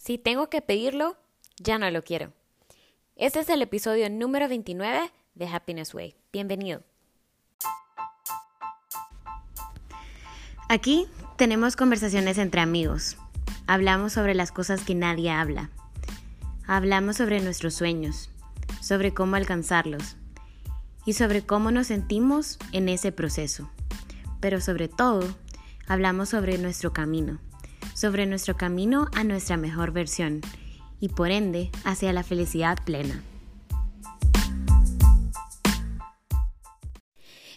Si tengo que pedirlo, ya no lo quiero. Este es el episodio número 29 de Happiness Way. Bienvenido. Aquí tenemos conversaciones entre amigos. Hablamos sobre las cosas que nadie habla. Hablamos sobre nuestros sueños, sobre cómo alcanzarlos y sobre cómo nos sentimos en ese proceso. Pero sobre todo, hablamos sobre nuestro camino sobre nuestro camino a nuestra mejor versión y por ende hacia la felicidad plena.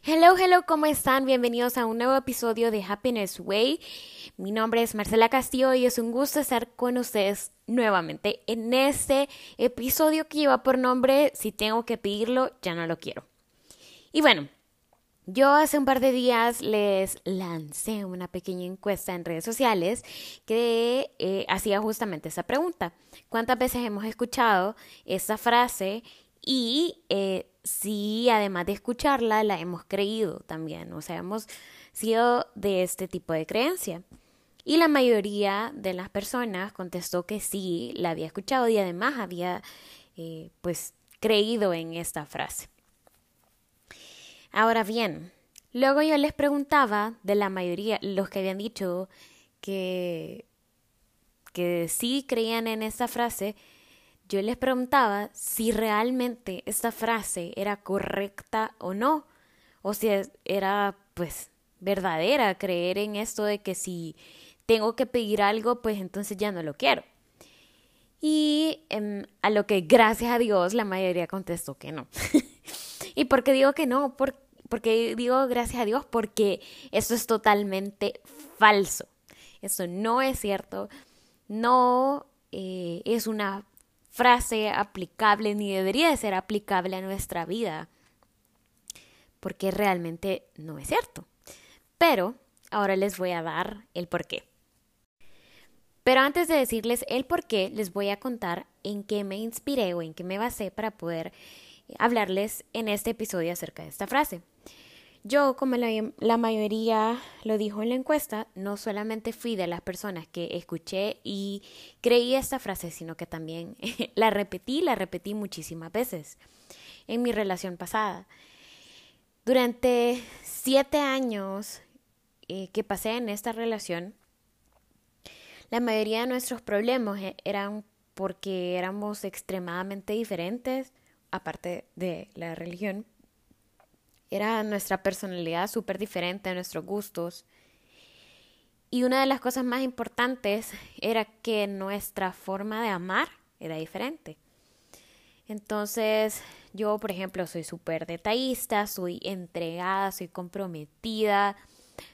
Hello, hello, ¿cómo están? Bienvenidos a un nuevo episodio de Happiness Way. Mi nombre es Marcela Castillo y es un gusto estar con ustedes nuevamente en este episodio que lleva por nombre Si tengo que pedirlo, ya no lo quiero. Y bueno, yo hace un par de días les lancé una pequeña encuesta en redes sociales que eh, hacía justamente esa pregunta. ¿Cuántas veces hemos escuchado esa frase y eh, si además de escucharla la hemos creído también? O sea, hemos sido de este tipo de creencia. Y la mayoría de las personas contestó que sí, la había escuchado y además había eh, pues creído en esta frase. Ahora bien, luego yo les preguntaba de la mayoría, los que habían dicho que, que sí creían en esta frase, yo les preguntaba si realmente esta frase era correcta o no, o si era pues verdadera creer en esto de que si tengo que pedir algo, pues entonces ya no lo quiero. Y em, a lo que gracias a Dios la mayoría contestó que no. ¿Y por qué digo que no? Porque porque digo gracias a Dios porque eso es totalmente falso. Eso no es cierto. No eh, es una frase aplicable ni debería de ser aplicable a nuestra vida. Porque realmente no es cierto. Pero ahora les voy a dar el por qué. Pero antes de decirles el por qué, les voy a contar en qué me inspiré o en qué me basé para poder hablarles en este episodio acerca de esta frase. Yo, como la, mayoría lo dijo en la encuesta, no solamente fui de las personas que escuché y creí esta frase, sino que también la repetí, la repetí muchísimas veces en mi relación pasada. Durante siete años eh, que pasé en esta relación, la mayoría de nuestros problemas e-, eran porque éramos extremadamente diferentes, aparte de la religión era nuestra personalidad súper diferente, nuestros gustos. Y una de las cosas más importantes era que nuestra forma de amar era diferente. Entonces, yo, por ejemplo, soy súper detallista, soy entregada, soy comprometida,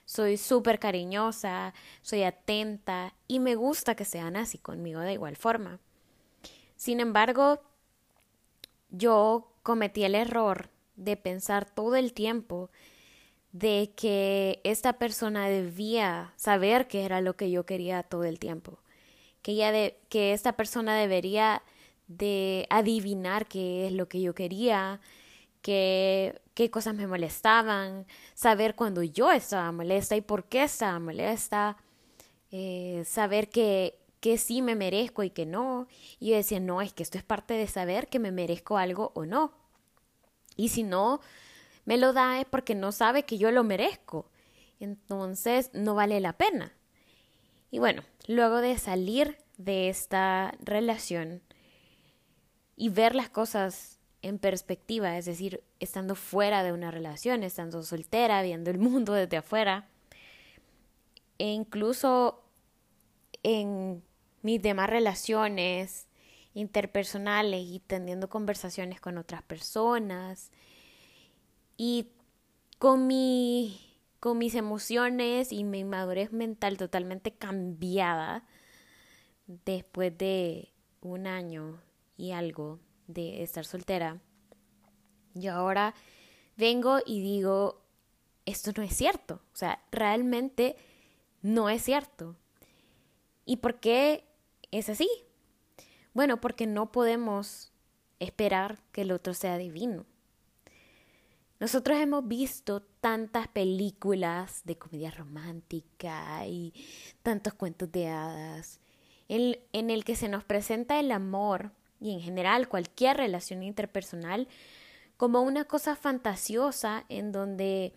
soy súper cariñosa, soy atenta y me gusta que sean así conmigo de igual forma. Sin embargo, yo cometí el error de pensar todo el tiempo de que esta persona debía saber qué era lo que yo quería todo el tiempo, que ella de, que esta persona debería de adivinar qué es lo que yo quería, qué, qué cosas me molestaban, saber cuando yo estaba molesta y por qué estaba molesta, eh, saber que, que sí me merezco y que no. Y yo decía, no, es que esto es parte de saber que me merezco algo o no. Y si no me lo da es porque no sabe que yo lo merezco. Entonces no vale la pena. Y bueno, luego de salir de esta relación y ver las cosas en perspectiva, es decir, estando fuera de una relación, estando soltera, viendo el mundo desde afuera, e incluso en mis demás relaciones, interpersonales y teniendo conversaciones con otras personas y con mi con mis emociones y mi madurez mental totalmente cambiada después de un año y algo de estar soltera. Yo ahora vengo y digo, esto no es cierto. O sea, realmente no es cierto. ¿Y por qué es así? Bueno, porque no podemos esperar que el otro sea divino. Nosotros hemos visto tantas películas de comedia romántica y tantos cuentos de hadas en, en el que se nos presenta el amor y en general cualquier relación interpersonal como una cosa fantasiosa en donde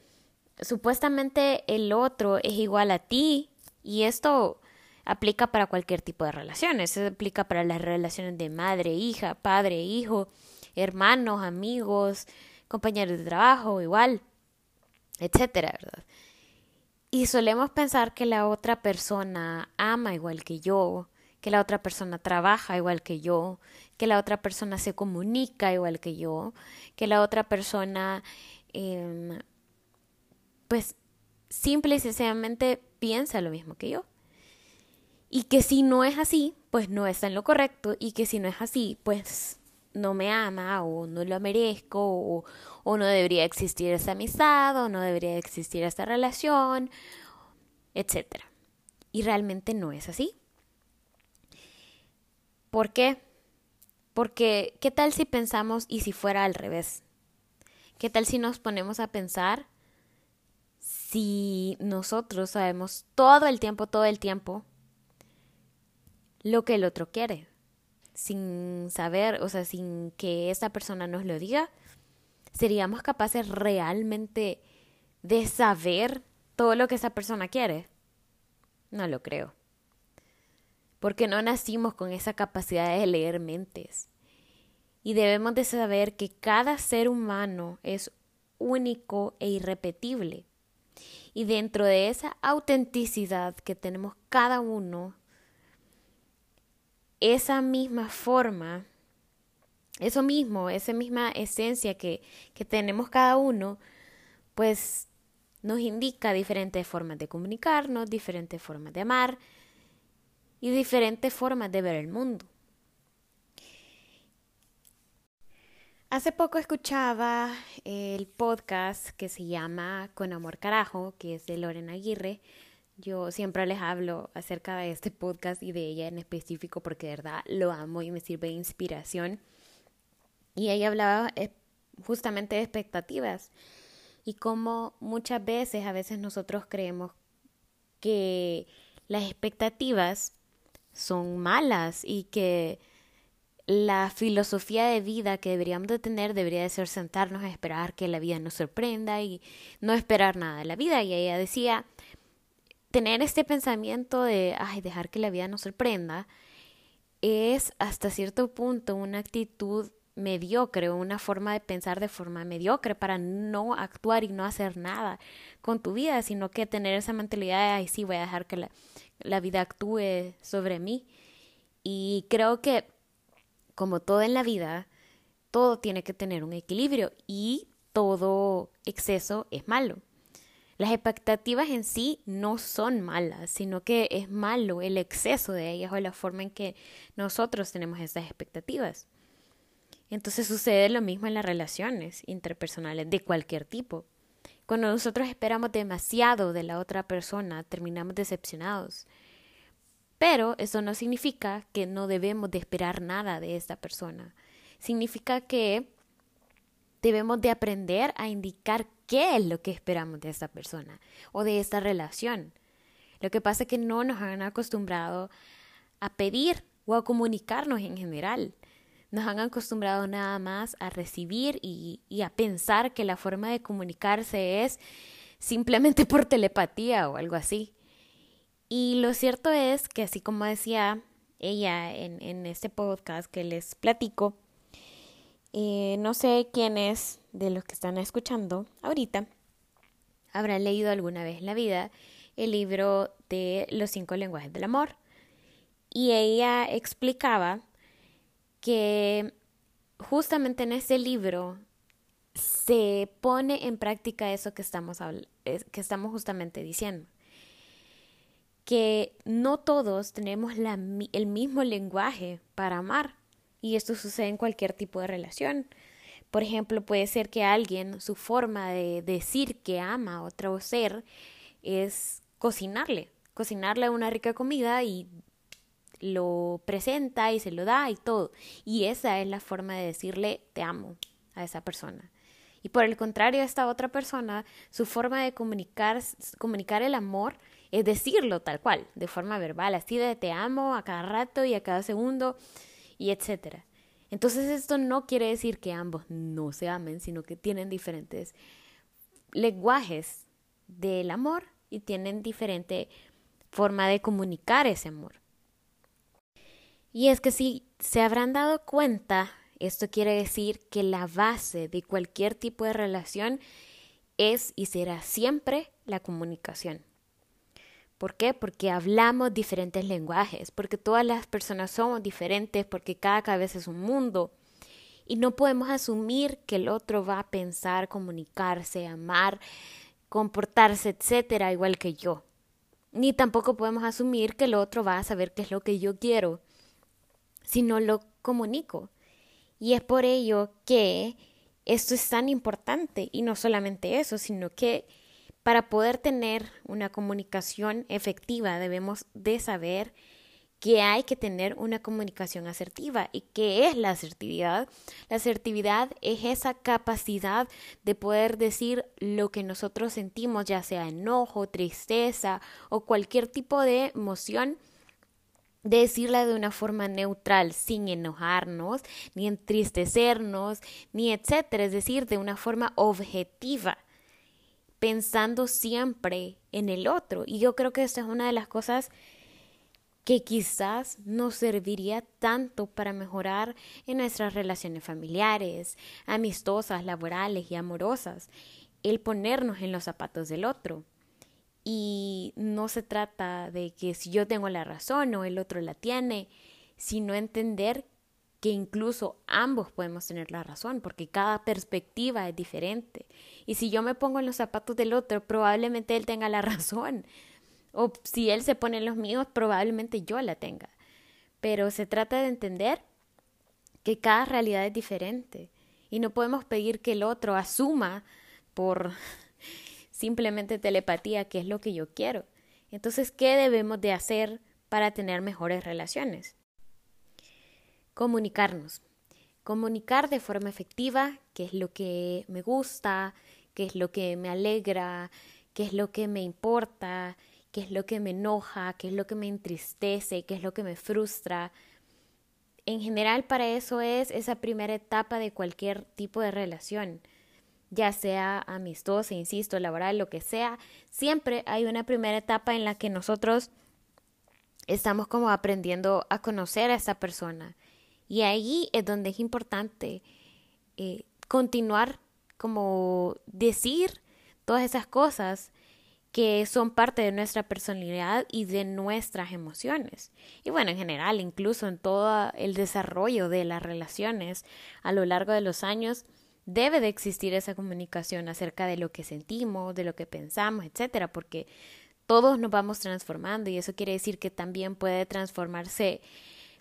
supuestamente el otro es igual a ti y esto aplica para cualquier tipo de relaciones, se aplica para las relaciones de madre, hija, padre, hijo, hermanos, amigos, compañeros de trabajo, igual, etcétera, ¿verdad? Y solemos pensar que la otra persona ama igual que yo, que la otra persona trabaja igual que yo, que la otra persona se comunica igual que yo, que la otra persona, eh, pues, simple y sencillamente piensa lo mismo que yo. Y que si no es así, pues no está en lo correcto. Y que si no es así, pues no me ama o no lo merezco o, no debería existir esa amistad o no debería existir esta relación, etc. Y realmente no es así. ¿Por qué? Porque, ¿qué tal si pensamos y si fuera al revés? ¿Qué tal si nos ponemos a pensar si nosotros sabemos todo el tiempo, todo el tiempo, lo que el otro quiere, sin saber, o sea, sin que esa persona nos lo diga, seríamos capaces realmente de saber todo lo que esa persona quiere. No lo creo. Porque no nacimos con esa capacidad de leer mentes. Y debemos de saber que cada ser humano es único e irrepetible. Y dentro de esa autenticidad que tenemos cada uno, esa misma forma, eso mismo, esa misma esencia que, que tenemos cada uno, pues nos indica diferentes formas de comunicarnos, diferentes formas de amar y diferentes formas de ver el mundo. Hace poco escuchaba el podcast que se llama Con Amor Carajo, que es de Lorena Aguirre, yo siempre les hablo acerca de este podcast y de ella en específico porque de verdad lo amo y me sirve de inspiración. Y ella hablaba eh, justamente de expectativas y cómo muchas veces, a veces nosotros creemos que las expectativas son malas y que la filosofía de vida que deberíamos de tener debería de ser sentarnos a esperar que la vida nos sorprenda y no esperar nada de la vida. Y ella decía, tener este pensamiento de, ay, dejar que la vida nos sorprenda, es hasta cierto punto una actitud mediocre, una forma de pensar de forma mediocre para no actuar y no hacer nada con tu vida, sino que tener esa mentalidad de, ay, sí, voy a dejar que la, la vida actúe sobre mí. Y creo que, como todo en la vida, todo tiene que tener un equilibrio y todo exceso es malo. Las expectativas en sí no son malas, sino que es malo el exceso de ellas o la forma en que nosotros tenemos esas expectativas. Entonces sucede lo mismo en las relaciones interpersonales de cualquier tipo. Cuando nosotros esperamos demasiado de la otra persona, terminamos decepcionados. Pero eso no significa que no debemos de esperar nada de esta persona. Significa que debemos de aprender a indicar qué es lo que esperamos de esta persona o de esta relación. Lo que pasa es que no nos han acostumbrado a pedir o a comunicarnos en general. Nos han acostumbrado nada más a recibir y, a pensar que la forma de comunicarse es simplemente por telepatía o algo así. Y lo cierto es que así como decía ella en, este podcast que les platico, eh, no sé quiénes de los que están escuchando ahorita habrán leído alguna vez en la vida el libro de los cinco lenguajes del amor. Y ella explicaba que justamente en ese libro se pone en práctica eso que estamos, que estamos justamente diciendo. Que no todos tenemos el mismo lenguaje para amar. Y esto sucede en cualquier tipo de relación. Por ejemplo, puede ser que alguien, su forma de decir que ama a otro ser es cocinarle, cocinarle una rica comida y lo presenta y se lo da y todo. Y esa es la forma de decirle te amo a esa persona. Y por el contrario, esta otra persona, su forma de comunicar, comunicar el amor es decirlo tal cual, de forma verbal, así de te amo a cada rato y a cada segundo y etcétera. Entonces esto no quiere decir que ambos no se amen, sino que tienen diferentes lenguajes del amor y tienen diferente forma de comunicar ese amor. Y es que si se habrán dado cuenta, esto quiere decir que la base de cualquier tipo de relación es y será siempre la comunicación. ¿Por qué? Porque hablamos diferentes lenguajes, porque todas las personas somos diferentes, porque cada cabeza es un mundo. Y no podemos asumir que el otro va a pensar, comunicarse, amar, comportarse, etcétera, igual que yo. Ni tampoco podemos asumir que el otro va a saber qué es lo que yo quiero si no lo comunico. Y es por ello que esto es tan importante y no solamente eso, sino que para poder tener una comunicación efectiva debemos de saber que hay que tener una comunicación asertiva. ¿Y qué es la asertividad? La asertividad es esa capacidad de poder decir lo que nosotros sentimos, ya sea enojo, tristeza o cualquier tipo de emoción, decirla de una forma neutral, sin enojarnos, ni entristecernos, ni etcétera, es decir, de una forma objetiva pensando siempre en el otro. Y yo creo que esta es una de las cosas que quizás nos serviría tanto para mejorar en nuestras relaciones familiares, amistosas, laborales y amorosas, el ponernos en los zapatos del otro. Y no se trata de que si yo tengo la razón o el otro la tiene, sino entender que incluso ambos podemos tener la razón, porque cada perspectiva es diferente. Y si yo me pongo en los zapatos del otro, probablemente él tenga la razón. O si él se pone en los míos, probablemente yo la tenga. Pero se trata de entender que cada realidad es diferente. Y no podemos pedir que el otro asuma por simplemente telepatía qué es lo que yo quiero. Entonces, ¿qué debemos de hacer para tener mejores relaciones? Comunicarnos. Comunicar de forma efectiva qué es lo que me gusta, qué es lo que me alegra, qué es lo que me importa, qué es lo que me enoja, qué es lo que me entristece, qué es lo que me frustra. En general para eso es esa primera etapa de cualquier tipo de relación, ya sea amistosa, insisto, laboral, lo que sea, siempre hay una primera etapa en la que nosotros estamos como aprendiendo a conocer a esa persona y ahí es donde es importante eh, continuar como decir todas esas cosas que son parte de nuestra personalidad y de nuestras emociones. Y bueno, en general, incluso en todo el desarrollo de las relaciones a lo largo de los años, debe de existir esa comunicación acerca de lo que sentimos, de lo que pensamos, etcétera, porque todos nos vamos transformando y eso quiere decir que también puede transformarse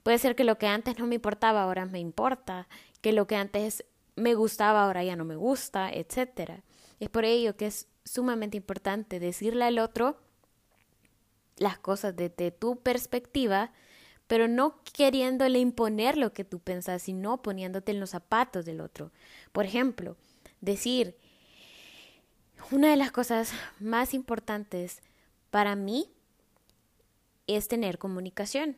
Puede ser que lo que antes no me importaba ahora me importa, que lo que antes me gustaba ahora ya no me gusta, etc. Es por ello que es sumamente importante decirle al otro las cosas desde tu perspectiva, pero no queriéndole imponer lo que tú pensas, sino poniéndote en los zapatos del otro. Por ejemplo, decir, una de las cosas más importantes para mí es tener comunicación.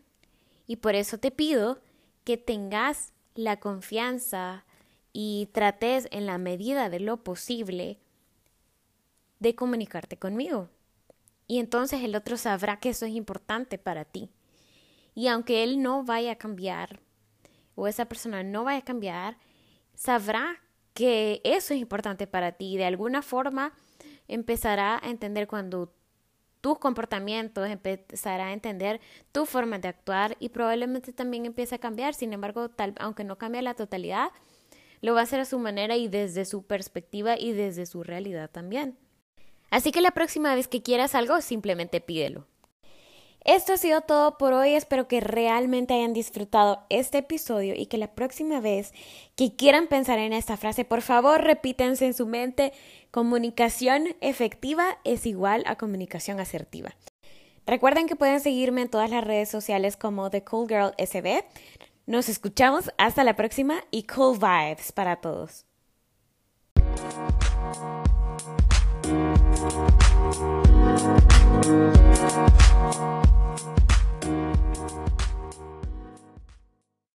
Y por eso te pido que tengas la confianza y trates en la medida de lo posible de comunicarte conmigo. Y entonces el otro sabrá que eso es importante para ti. Y aunque él no vaya a cambiar, o esa persona no vaya a cambiar, sabrá que eso es importante para ti de alguna forma empezará a entender cuando tus comportamientos, empezará a entender tu forma de actuar y probablemente también empiece a cambiar. Sin embargo, tal, aunque no cambie la totalidad, lo va a hacer a su manera y desde su perspectiva y desde su realidad también. Así que la próxima vez que quieras algo, simplemente pídelo. Esto ha sido todo por hoy. Espero que realmente hayan disfrutado este episodio y que la próxima vez que quieran pensar en esta frase, por favor repítense en su mente, comunicación efectiva es igual a comunicación asertiva. Recuerden que pueden seguirme en todas las redes sociales como The Cool Girl SB. Nos escuchamos hasta la próxima y cool vibes para todos.